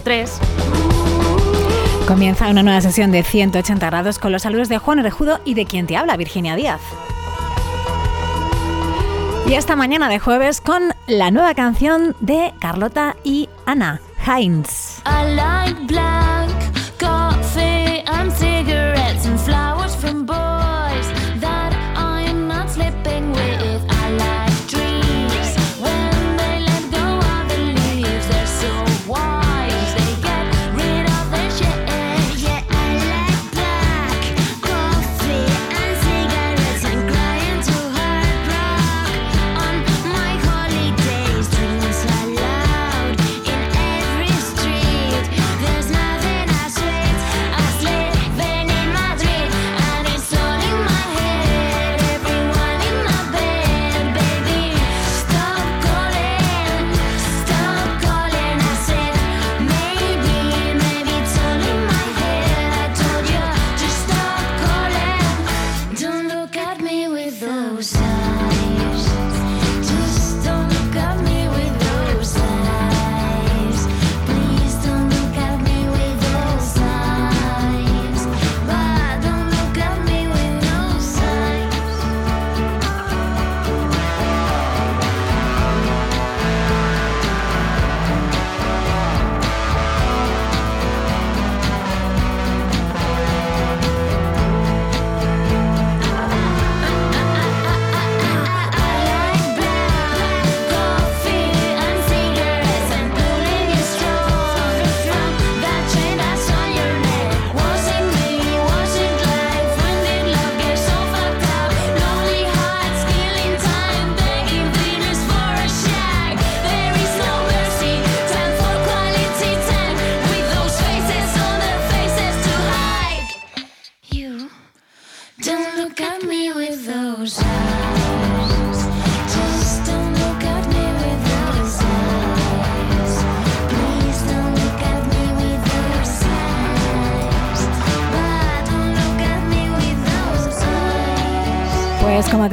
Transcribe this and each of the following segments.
Radio 3. Comienza una nueva sesión de 180 grados con los saludos de Juan Orejudo y de quien te habla, Virginia Díaz. Y esta mañana de jueves con la nueva canción de Carlota y Ana, Heinz. I like black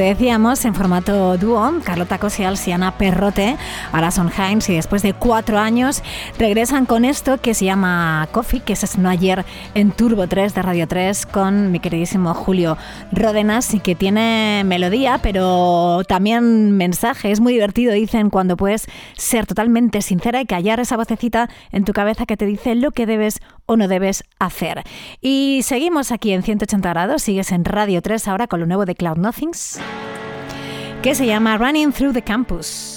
decíamos, en formato dúo, Carlota Cosials y Ana Perrote, ahora son y después de cuatro años regresan con esto que se llama Coffee, que se estrenó ayer en Turbo 3 de Radio 3 con mi queridísimo Julio Ródenas y que tiene melodía, pero también mensaje. Es muy divertido, dicen, cuando puedes ser totalmente sincera y callar esa vocecita en tu cabeza que te dice lo que debes o no debes hacer. Y seguimos aquí en 180 grados, sigues en Radio 3 ahora con lo nuevo de Cloud Nothings, que se llama Running Through the Campus.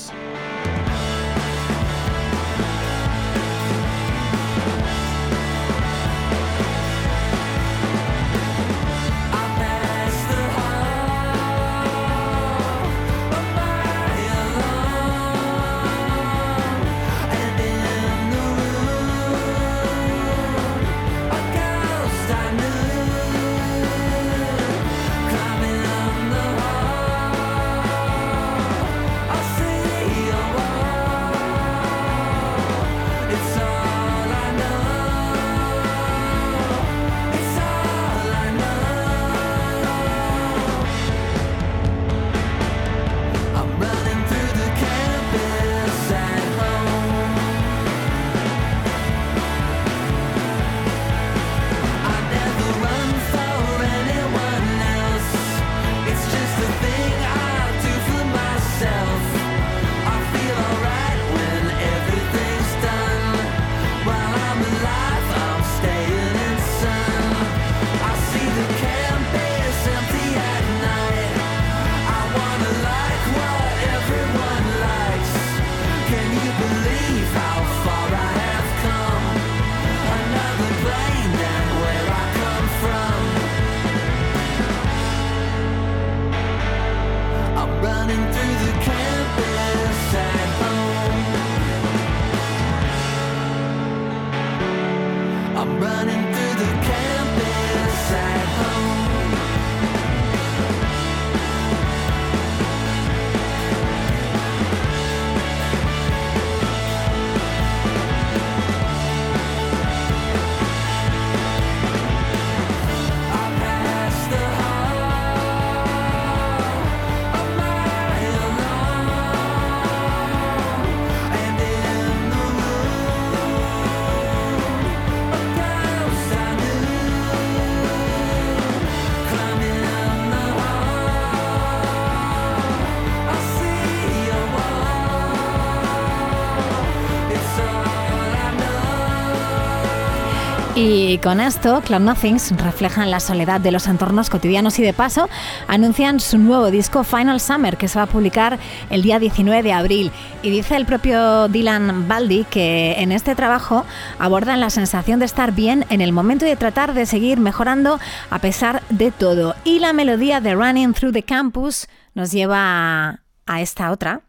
Y con esto, Cloud Nothings reflejan la soledad de los entornos cotidianos y de paso anuncian su nuevo disco Final Summer que se va a publicar el día 19 de abril. Y dice el propio Dylan Baldi que en este trabajo abordan la sensación de estar bien en el momento y de tratar de seguir mejorando a pesar de todo. Y la melodía de Running Through the Campus nos lleva a esta otra.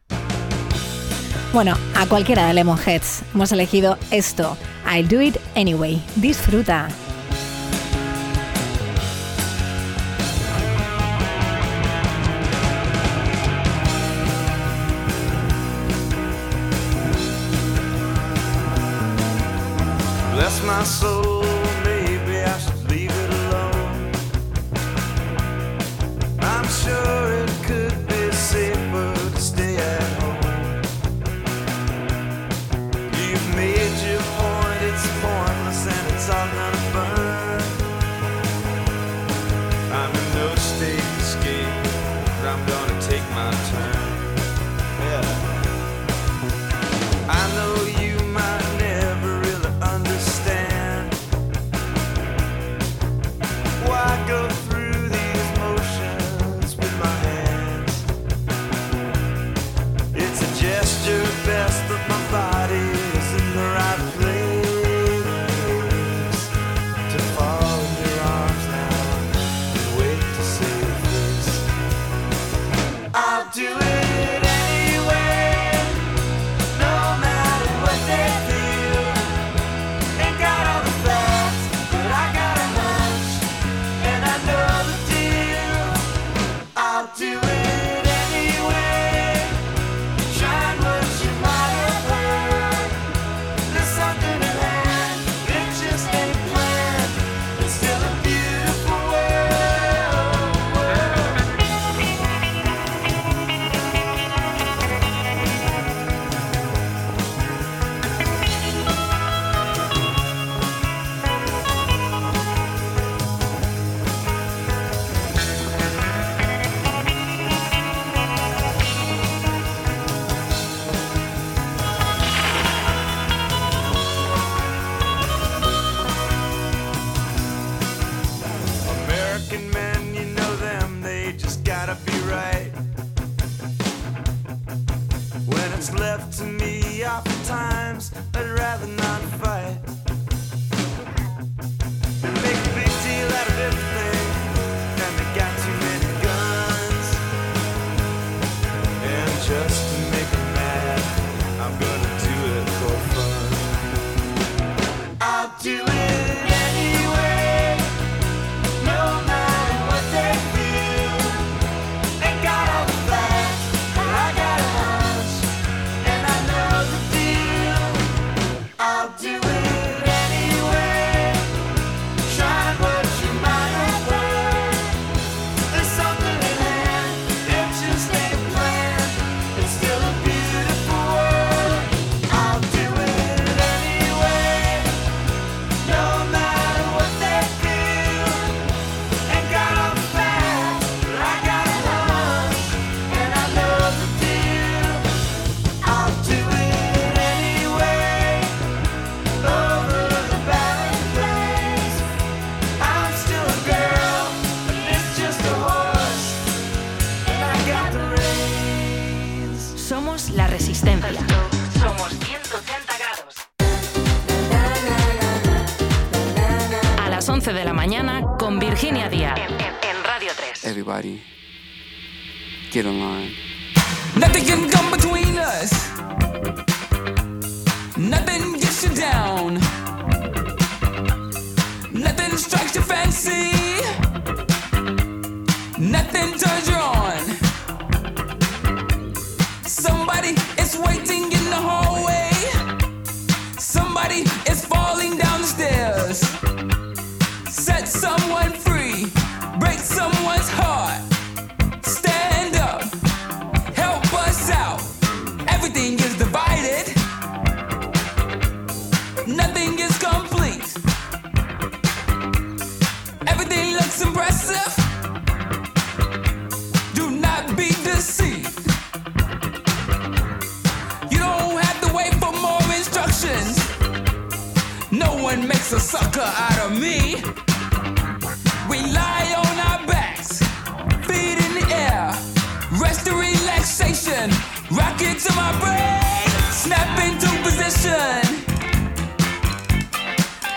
Bueno, a cualquiera de Lemonheads hemos elegido esto. I'll do it anyway. Disfruta. Bless my soul.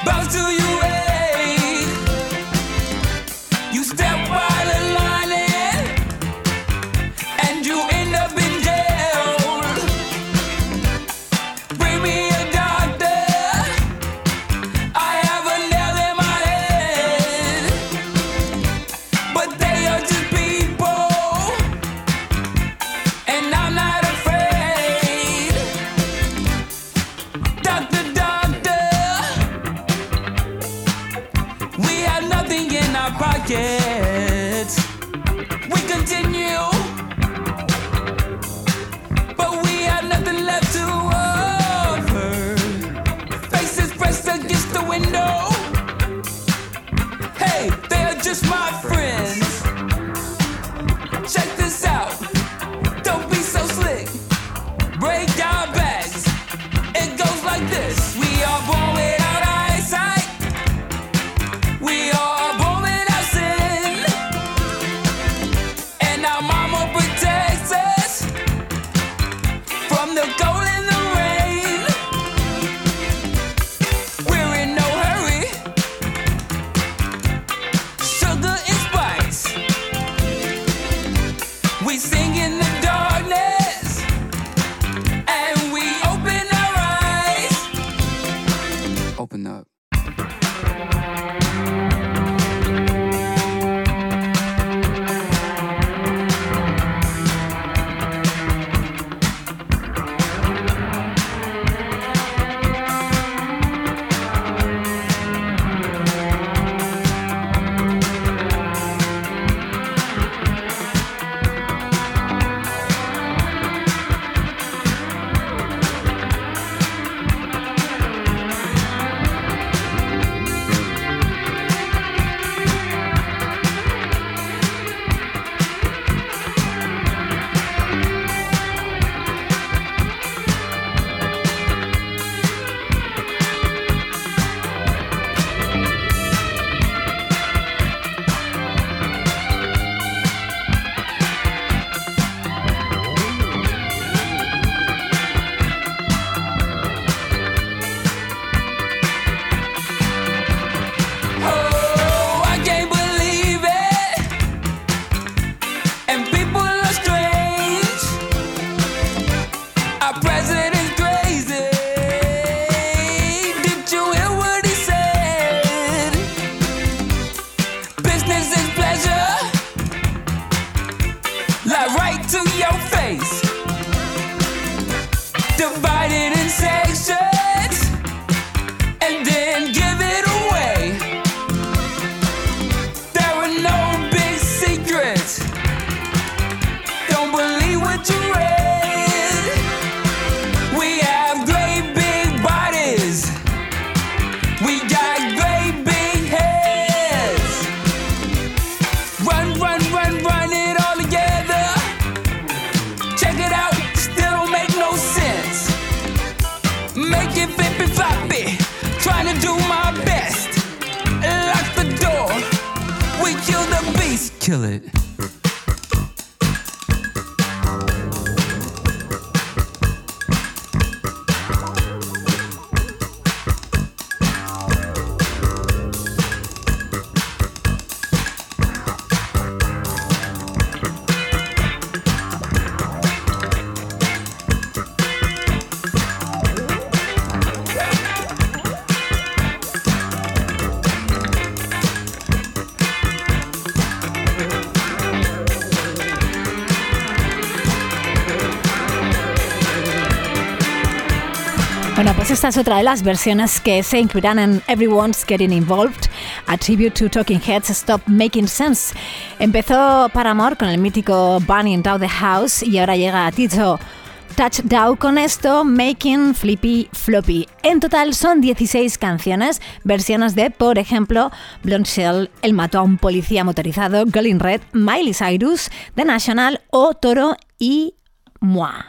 Bounce to you esta es otra de las versiones que se incluirán en Everyone's Getting Involved, a tribute to Talking Heads Stop Making Sense. Empezó Paramore con el mítico Burning Down the House y ahora llega Tito Touchdown con esto, Making Flippy Floppy. En total son 16 canciones, versiones de, por ejemplo, Blonde Shell, El mató a un policía motorizado, Girl Red, Miley Cyrus, The National o Toro y Moi.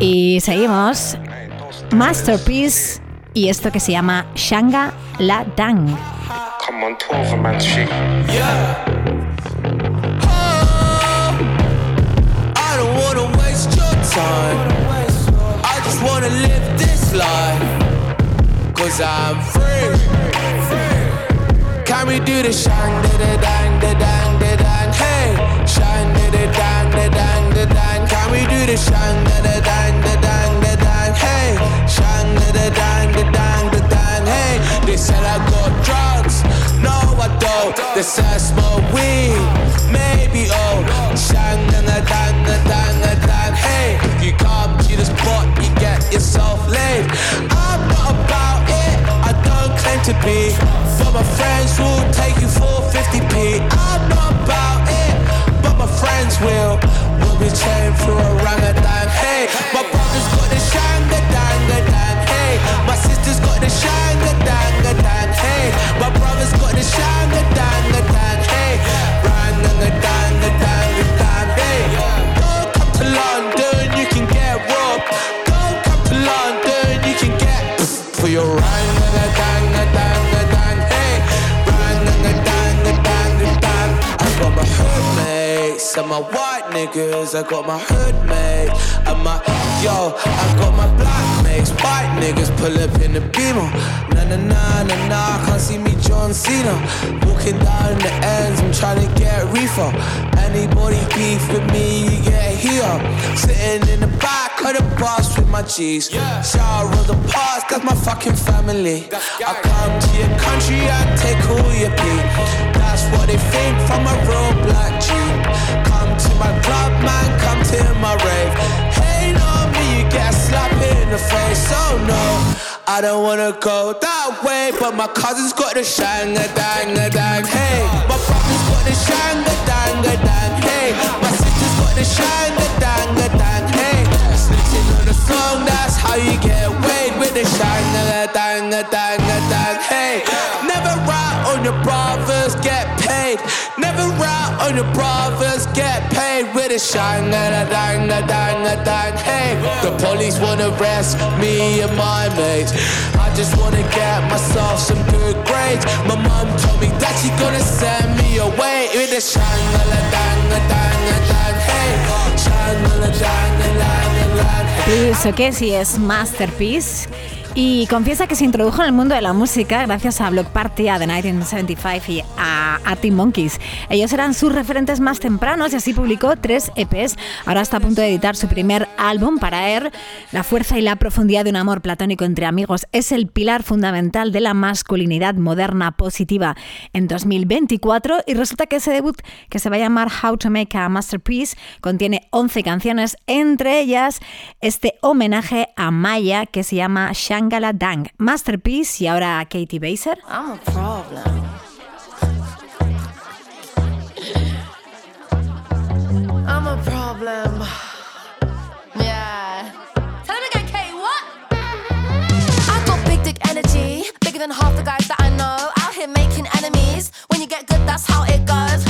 Y seguimos. Masterpiece y esto que se llama Shanga La Dang. Come on, tour man shit. I don't wanna waste your time. I just wanna live this life. Cause I'm free. Can we do the shang da da dang da dang da dang? Hey, da dang da dang da dang. Can we do the shang da da dang da dang da dang? Hey, shang da da dang da dang da dang. Hey, they said I got drugs. No, I don't. They said I smoke weed. Maybe oh, shang da da dang da dang da dang. Hey, you come to the spot, you get yourself laid. I'm not about it. I don't claim to be. But my friends will take you for 50p. I'm not about it. Friends will. We'll be chained through a orangutan. Hey, my brother's got the shanga danga dang. Hey, my sister's got the shanga danga dang. Hey, my brother's got the shanga danga dang. Hey, ranga danga dang. And my white niggas. I got my hood mates and my yo. I got my black mates, white niggas pull up in the beamer. Na na na na na, can't see me John Cena. Walking down the ends, I'm trying to get reefer. Anybody beef with me, you get here. Sitting in the back of the bus with my G's. Shower of the past, that's my fucking family. I come to your country and take all your pee. That's what they think from a real black G. Come to my club, man, come to my rave. Hey, on me, you get a slap in the face. Oh no, I don't wanna go that way, but my cousin's got the shanga dang a dang. Hey, my brother's got the shanga dang a dang. Hey, my sister's got the shanga dang a song, that's how you get weighed with the shanga dang a dang a dang. Hey, never rat on your brothers, get paid. Never rat on your brothers, get paid with a shanga dang a dang a dang. Hey, the police wanna arrest me and my mates. I just wanna get myself some good grades. My mom told me that she gonna send me away with a shanga dang a dang a dang a dang Pienso que sí es Masterpiece. Y confiesa que se introdujo en el mundo de la música gracias a Block Party, a The 1975 y a Arctic Monkeys. Ellos eran sus referentes más tempranos y así publicó tres EPs. Ahora está a punto de editar su primer álbum para él. La fuerza y la profundidad de un amor platónico entre amigos es el pilar fundamental de la masculinidad moderna positiva en 2024 y resulta que ese debut que se va a llamar How to Make a Masterpiece contiene 11 canciones, entre ellas este homenaje a Maya que se llama Shangala Dang. Masterpiece y ahora Katie Baser. I'm a problem. I'm a problem. Yeah. Tell him again, Kate, what? I got big dick energy, bigger than half the guys that I know. Out here making enemies. When you get good, that's how it goes.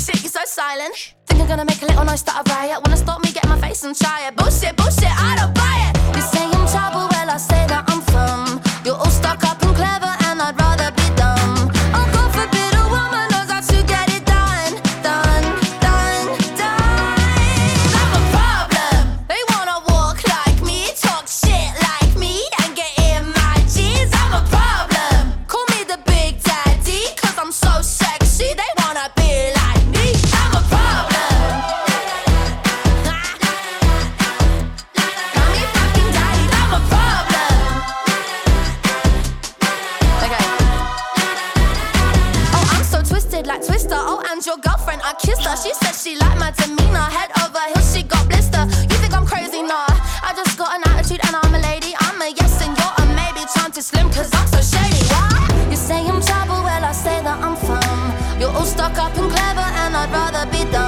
Shit, you're so silent. Think I'm gonna make a little noise, start a riot. Wanna stop me, get my face and try it. Bullshit, bullshit, I don't buy it. You say I'm trouble, I say that I'm firm. You're all stuck up and clever, and I kissed her. She said she liked my demeanor. Head over heels, she got blister. You think I'm crazy? Nah. I just got an attitude and I'm a lady. I'm a yes and you're a maybe. Time to slim cause I'm so shady. What? You say I'm trouble, well, I say that I'm fun. You're all stuck up and clever and I'd rather be dumb.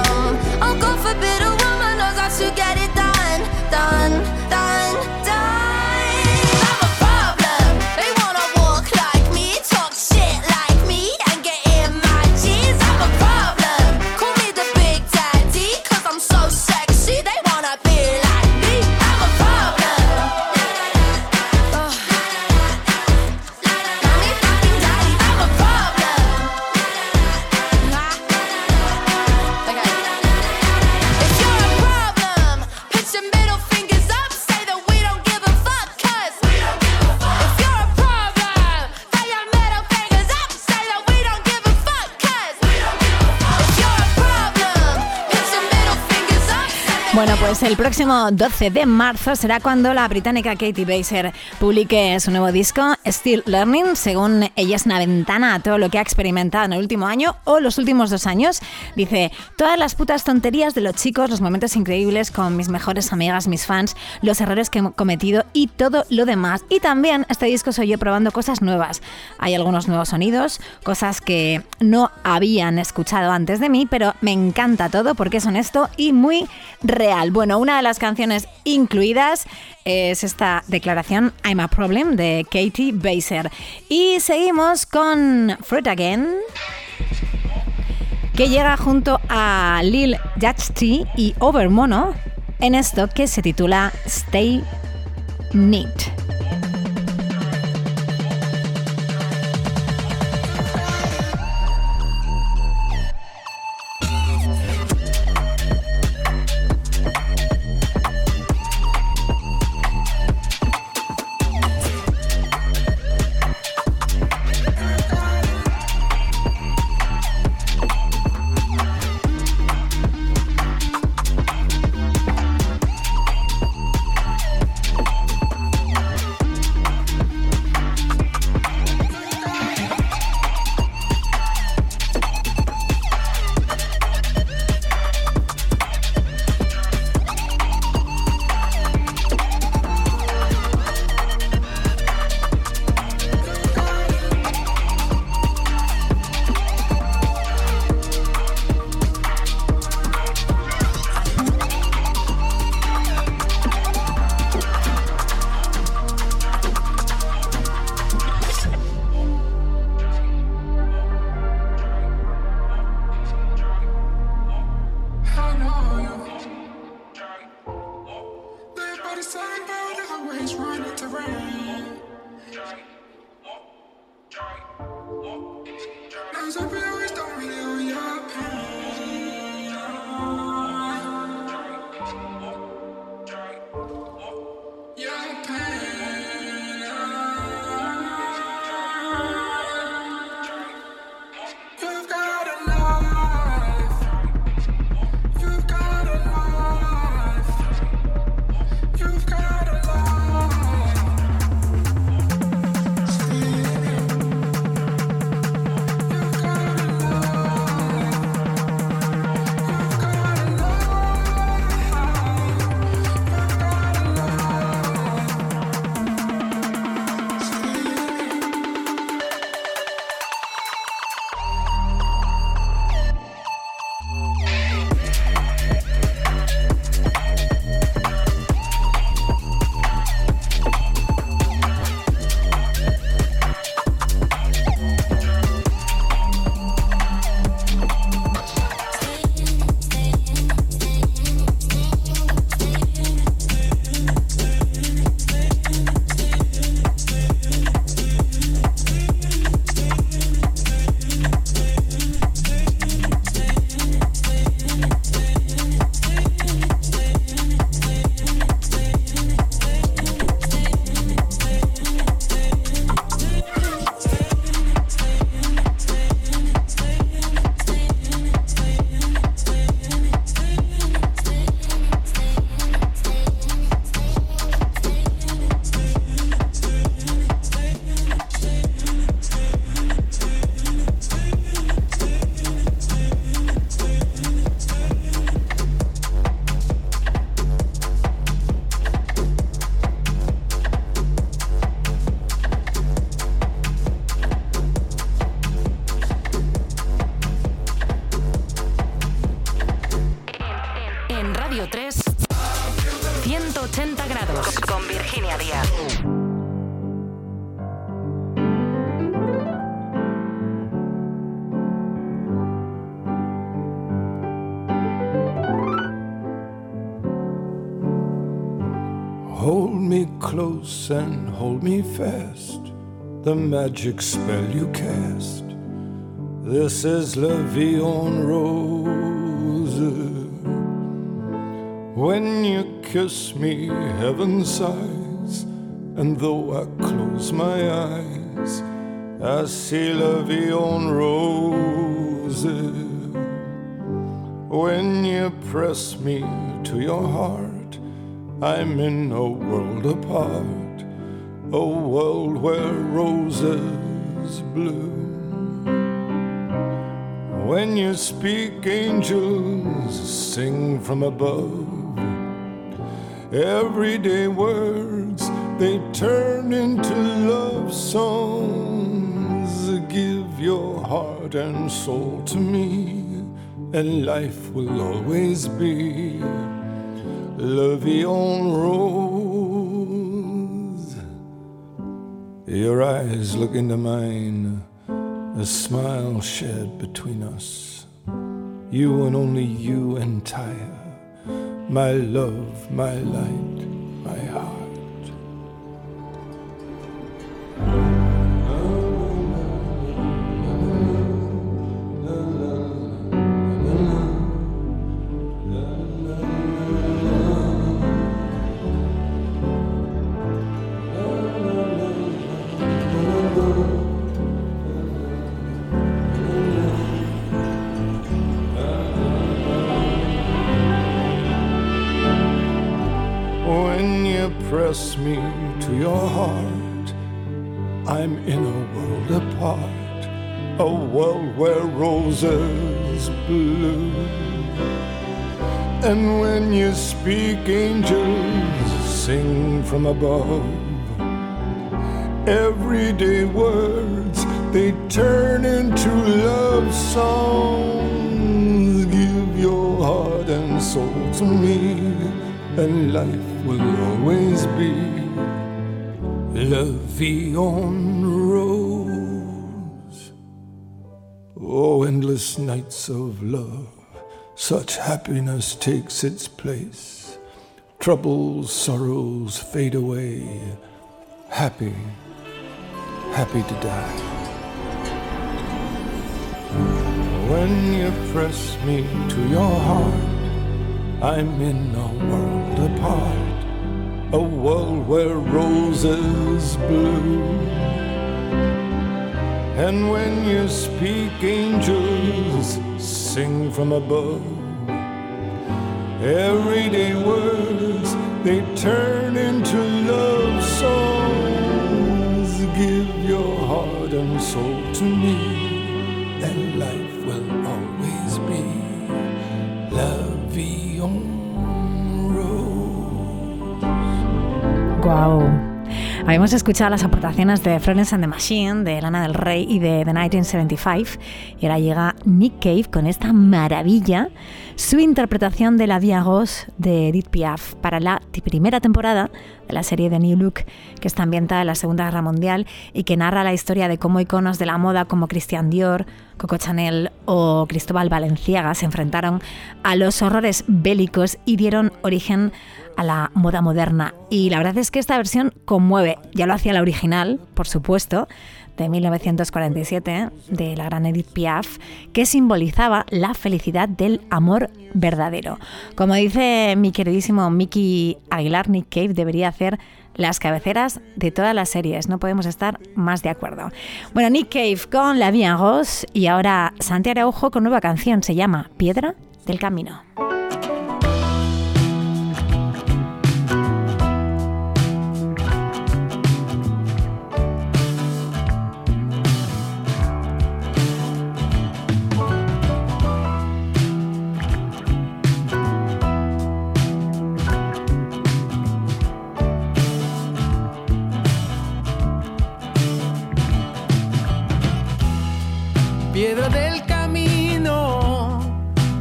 Pues el próximo 12 de marzo será cuando la británica Katie Baser publique su nuevo disco, Still Learning. Según ella es una ventana a todo lo que ha experimentado en el último año o los últimos dos años. Dice, todas las putas tonterías de los chicos, los momentos increíbles con mis mejores amigas, mis fans, los errores que he cometido y todo lo demás. Y también este disco soy yo probando cosas nuevas. Hay algunos nuevos sonidos, cosas que no habían escuchado antes de mí, pero me encanta todo porque es honesto y muy real. Bueno, una de las canciones incluidas es esta declaración I'm a Problem de Katie Y seguimos con Fruit Again que llega junto a Lil Yachty y Overmono en esto que se titula Stay Neat. Hold me close and hold me fast. The magic spell you cast. This is La Vie en Rose. When you kiss me, heaven sighs. And though I close my eyes, I see La Vie en Rose. When you press me to your heart, I'm in a world apart, a world where roses bloom. When you speak, angels sing from above. Everyday words they turn into love songs. Give your heart and soul to me, and life will always be vie en rose. Your eyes look into mine, a smile shed between us. You and only you entire my love, my light, my heart. I'm in a world apart, a world where roses bloom. And when you speak, angels sing from above. Everyday words they turn into love songs. Give your heart and soul to me, and life will always be en rose. Oh, endless nights of love, such happiness takes its place. Troubles, sorrows fade away. Happy, happy to die. When you press me to your heart, I'm in a world apart, a world where roses bloom. And when you speak, angels sing from above. Everyday words they turn into love songs. Give your heart and soul to me, Guau. Habíamos escuchado las aportaciones de Florence and the Machine, de Lana del Rey y de The 1975. Y ahora llega Nick Cave con esta maravilla, su interpretación de La Via Rose de Edith Piaf para la primera temporada de la serie de New Look, que está ambientada en la Segunda Guerra Mundial y que narra la historia de cómo iconos de la moda como Christian Dior, Coco Chanel o Cristóbal Valenciaga se enfrentaron a los horrores bélicos y dieron origen a la moda moderna. Y la verdad es que esta versión conmueve. Ya lo hacía la original, por supuesto, de 1947, de la gran Edith Piaf, que simbolizaba la felicidad del amor verdadero. Como dice mi queridísimo Mickey Aguilar, Nick Cave debería hacer las cabeceras de todas las series. No podemos estar más de acuerdo. Bueno, Nick Cave con La en Rose y ahora Santi Araujo con nueva canción. Se llama Piedra del Camino. Piedra del camino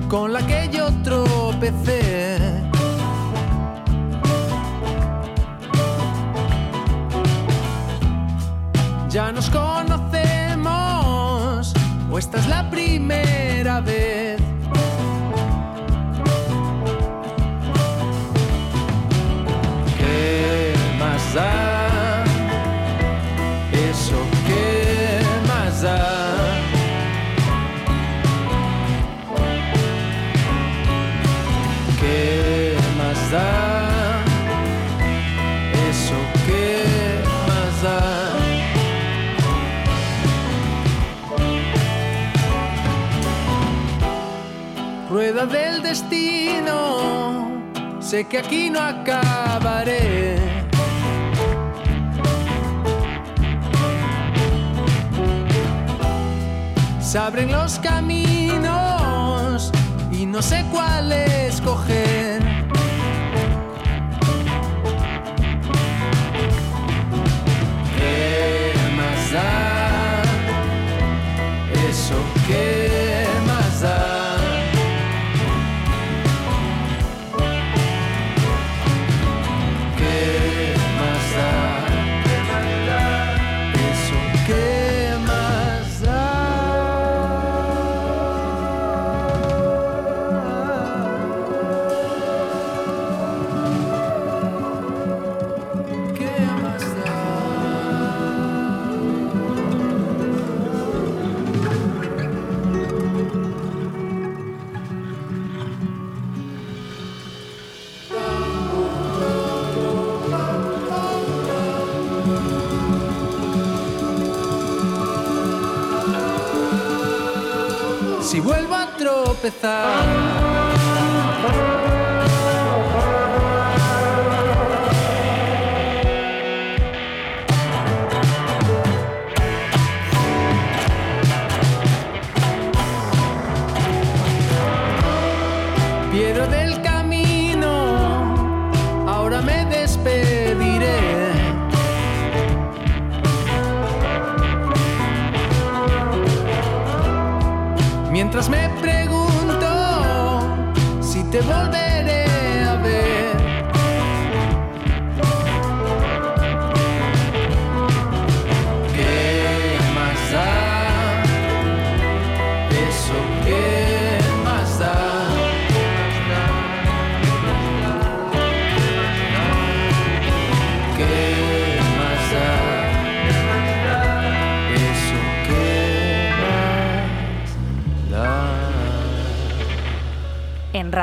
con la que yo tropecé. Ya nos conocemos, o esta es la primera vez. ¿Qué más da? sé que aquí no acabaré. Se abren los caminos y no sé cuál escoger. without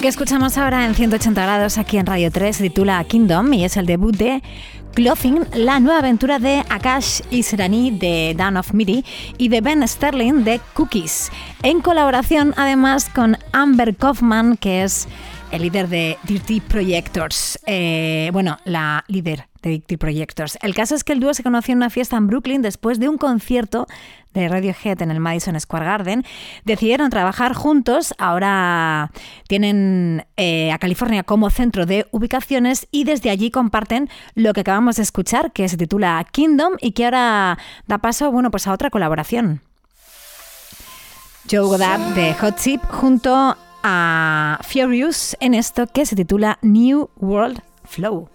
Que escuchamos ahora en 180 grados aquí en Radio 3 se titula Kingdom y es el debut de Clothing, la nueva aventura de Akash Israni de Down of Midi y de Ben Sterling de Cookies, en colaboración además con Amber Kaufman, que es el líder de Dirty Projectors. Eh, bueno, la líder de Dirty Projectors. El caso es que el dúo se conoció en una fiesta en Brooklyn después de un concierto de Radiohead en el Madison Square Garden. Decidieron trabajar juntos. Ahora tienen eh, a California como centro de ubicaciones y desde allí comparten lo que acabamos de escuchar, que se titula Kingdom y que ahora da paso bueno, pues a otra colaboración. Joe Goddard de Hot Chip junto a Furious en esto que se titula New World Flow.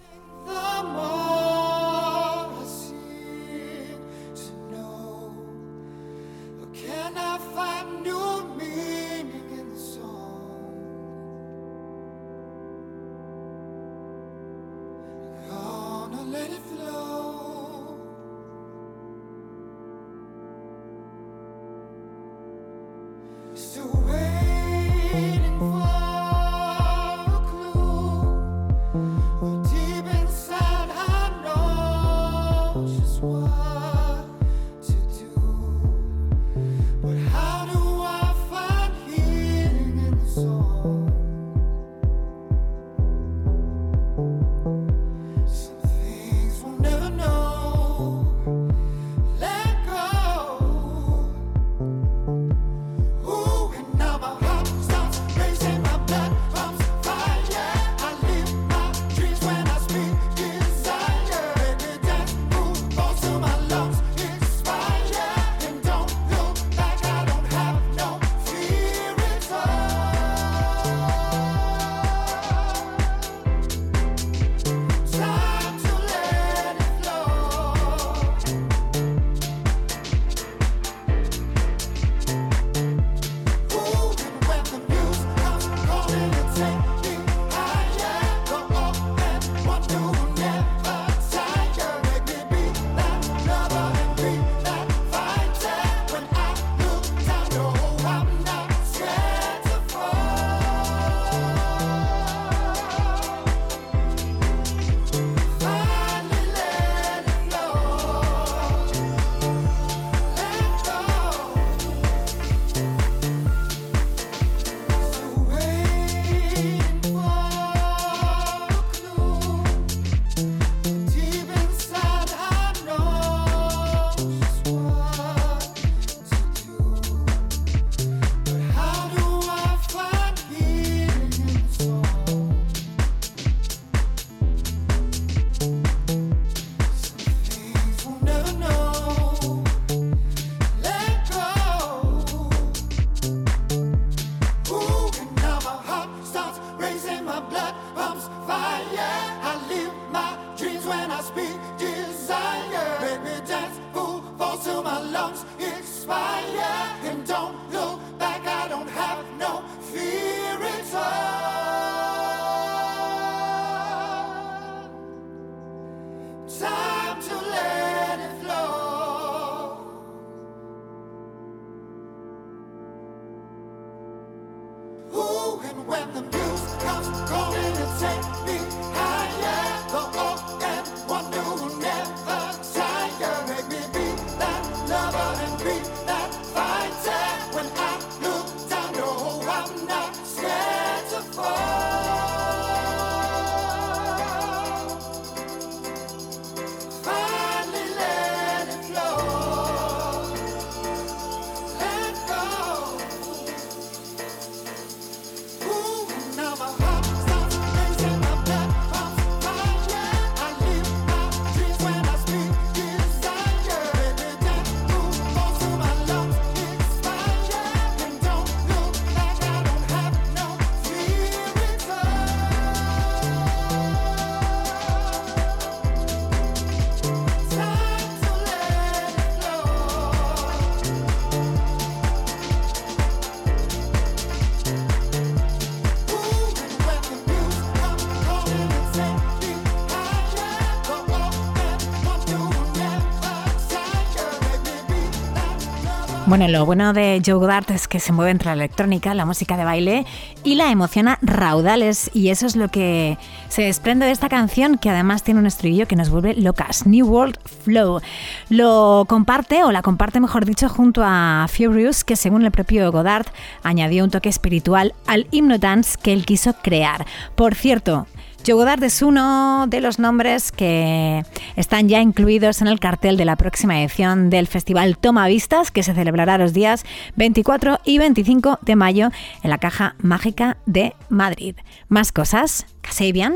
Bueno, lo bueno de Joe Goddard es que se mueve entre la electrónica, la música de baile y la emociona raudales. Y eso es lo que se desprende de esta canción, que además tiene un estribillo que nos vuelve locas. New World Flow. Lo comparte, o la comparte mejor dicho, junto a Furious, que según el propio Goddard añadió un toque espiritual al Hypnodance que él quiso crear. Por cierto, Yogodart es uno de los nombres que están ya incluidos en el cartel de la próxima edición del Festival Toma Vistas, que se celebrará los días 24 y 25 de mayo en la Caja Mágica de Madrid. Más cosas, Casabian,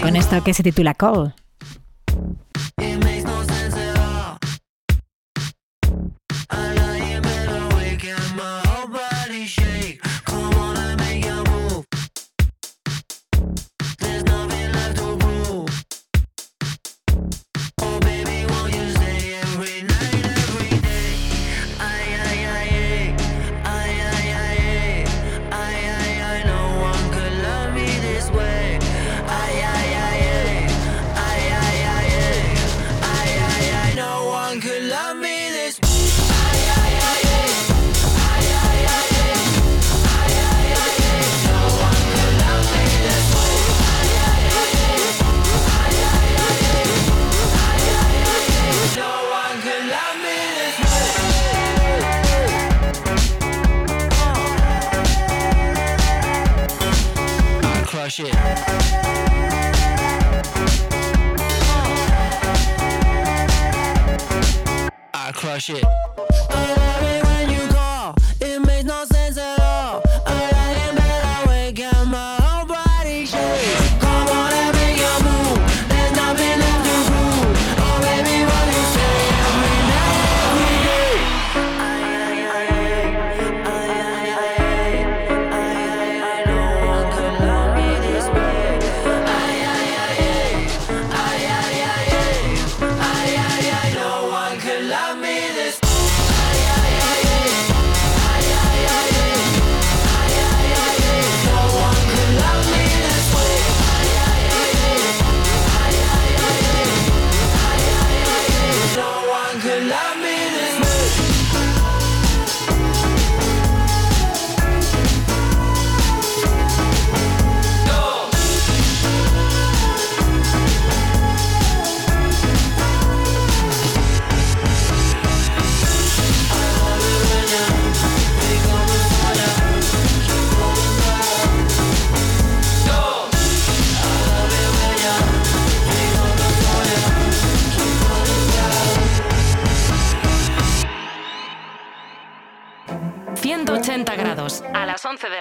con esto que se titula Call.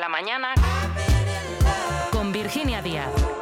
mañana con Virginia Díaz.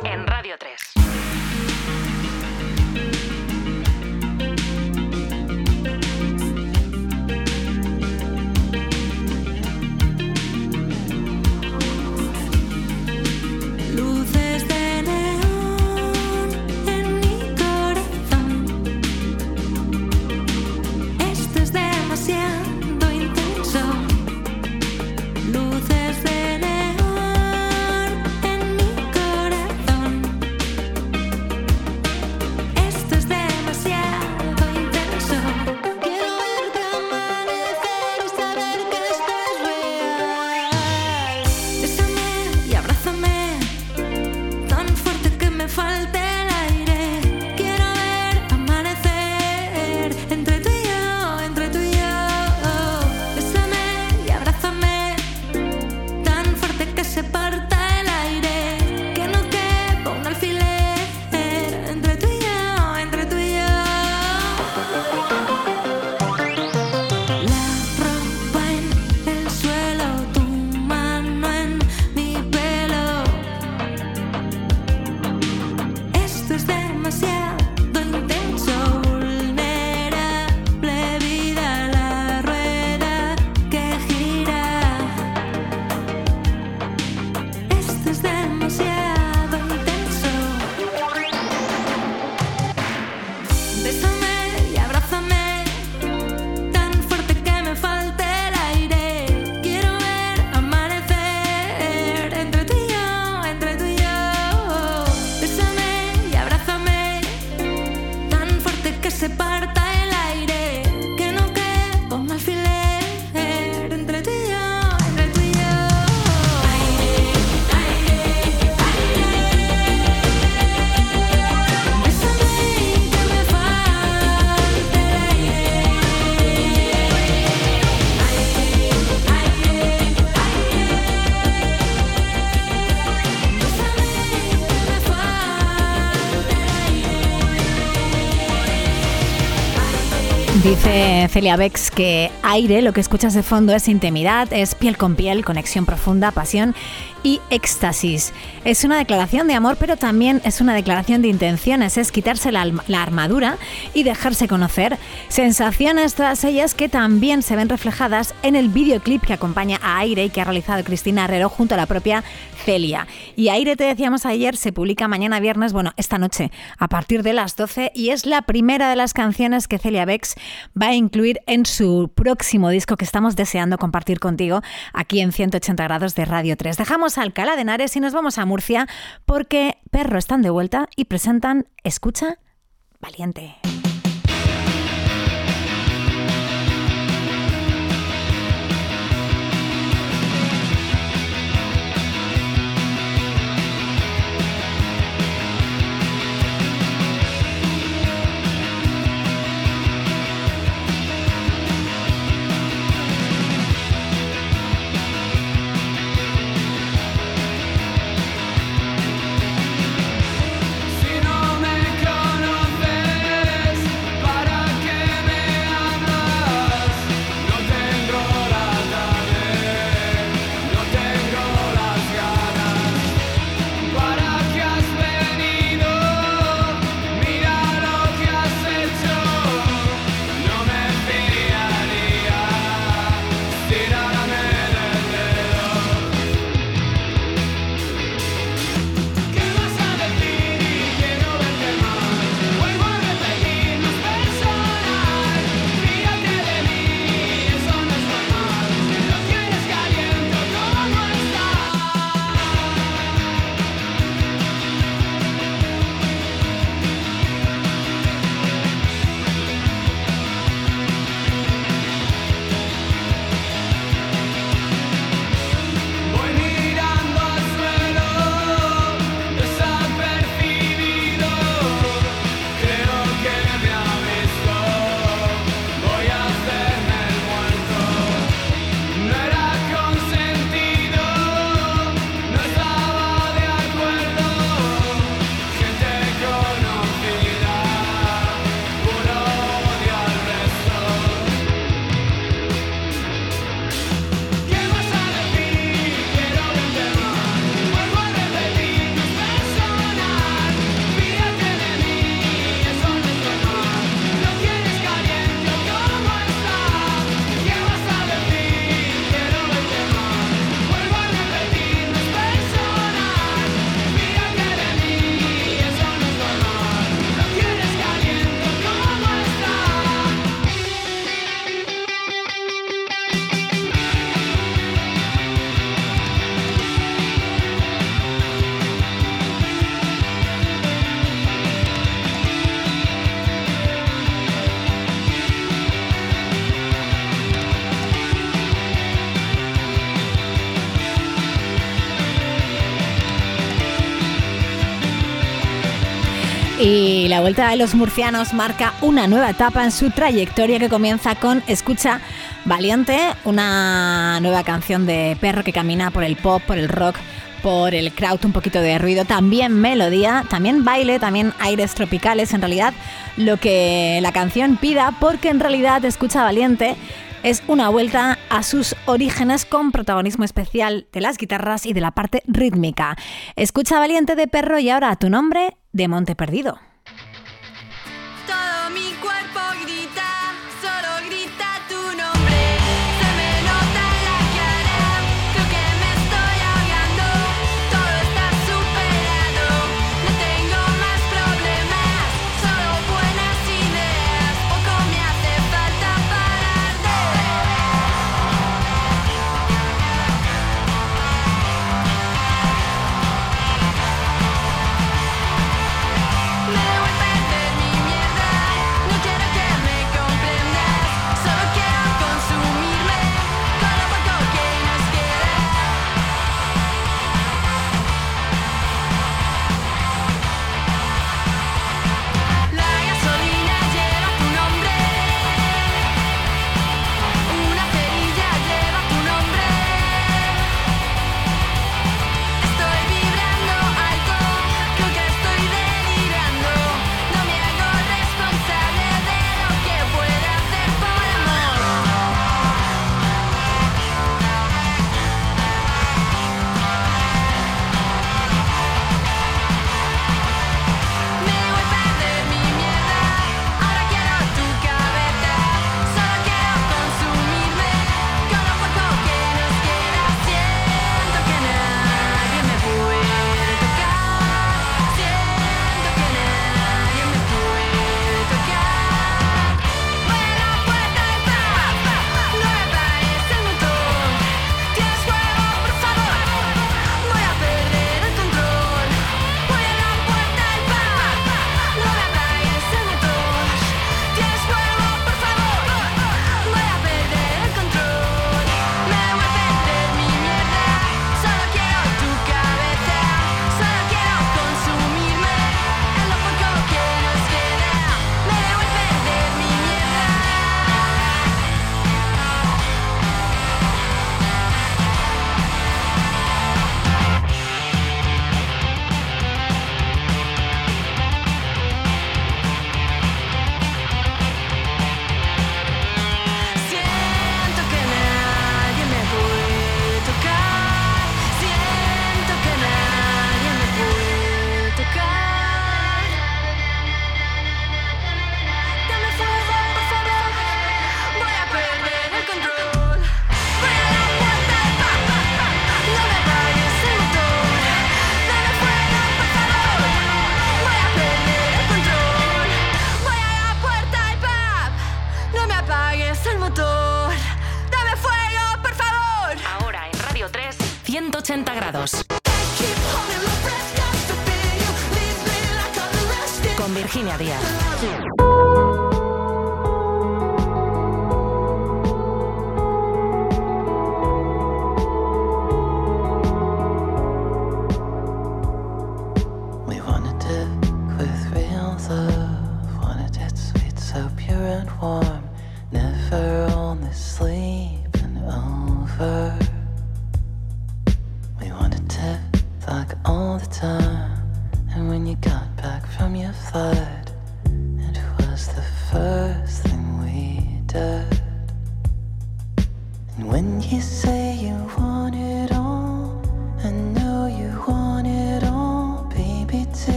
Celia Bex que aire, lo que escuchas de fondo es intimidad, es piel con piel, conexión profunda, pasión y éxtasis. Es una declaración de amor, pero también es una declaración de intenciones, es quitarse la, la armadura y dejarse conocer. Sensaciones todas ellas que también se ven reflejadas en el videoclip que acompaña a Aire y que ha realizado Cristina Herrero junto a la propia Celia. Y Aire, te decíamos ayer, se publica mañana viernes, bueno, esta noche, a partir de las 12, y es la primera de las canciones que Celia Bex va a incluir en su próximo disco que estamos deseando compartir contigo aquí en 180 grados de Radio 3. Dejamos Alcalá de Henares y nos vamos a Murcia porque Perro están de vuelta y presentan Escucha Valiente. Vuelta de los murcianos marca una nueva etapa en su trayectoria que comienza con Escucha Valiente, una nueva canción de perro que camina por el pop, por el rock, por el crowd, un poquito de ruido, también melodía, también baile, también aires tropicales, en realidad lo que la canción pida, porque en realidad Escucha Valiente es una vuelta a sus orígenes con protagonismo especial de las guitarras y de la parte rítmica. Escucha Valiente de Perro y ahora a tu nombre de Monte Perdido.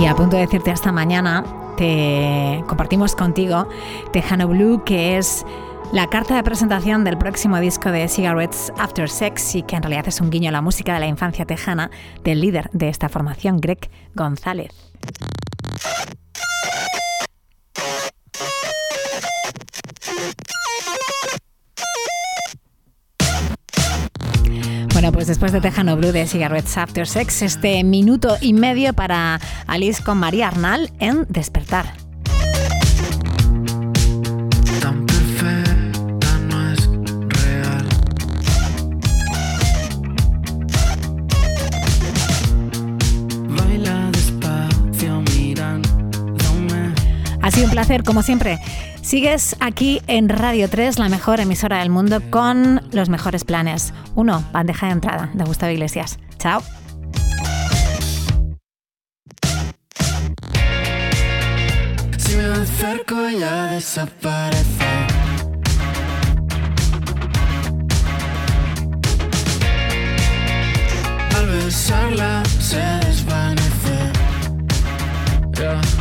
Y a punto de decirte hasta mañana, te compartimos contigo Tejano Blue, que es la carta de presentación del próximo disco de Cigarettes After Sex y que en realidad es un guiño a la música de la infancia tejana del líder de esta formación, Greg González. Bueno, pues después de Tejano Blue de Cigarettes After Sex, este minuto y medio para Alice con María Arnal en Despertar. placer, como siempre. Sigues aquí en Radio 3, la mejor emisora del mundo, con los mejores planes. Uno, bandeja de entrada de Gustavo Iglesias. Chao. Si me acerco ya desaparece. Al besarla se desvanece. Yeah.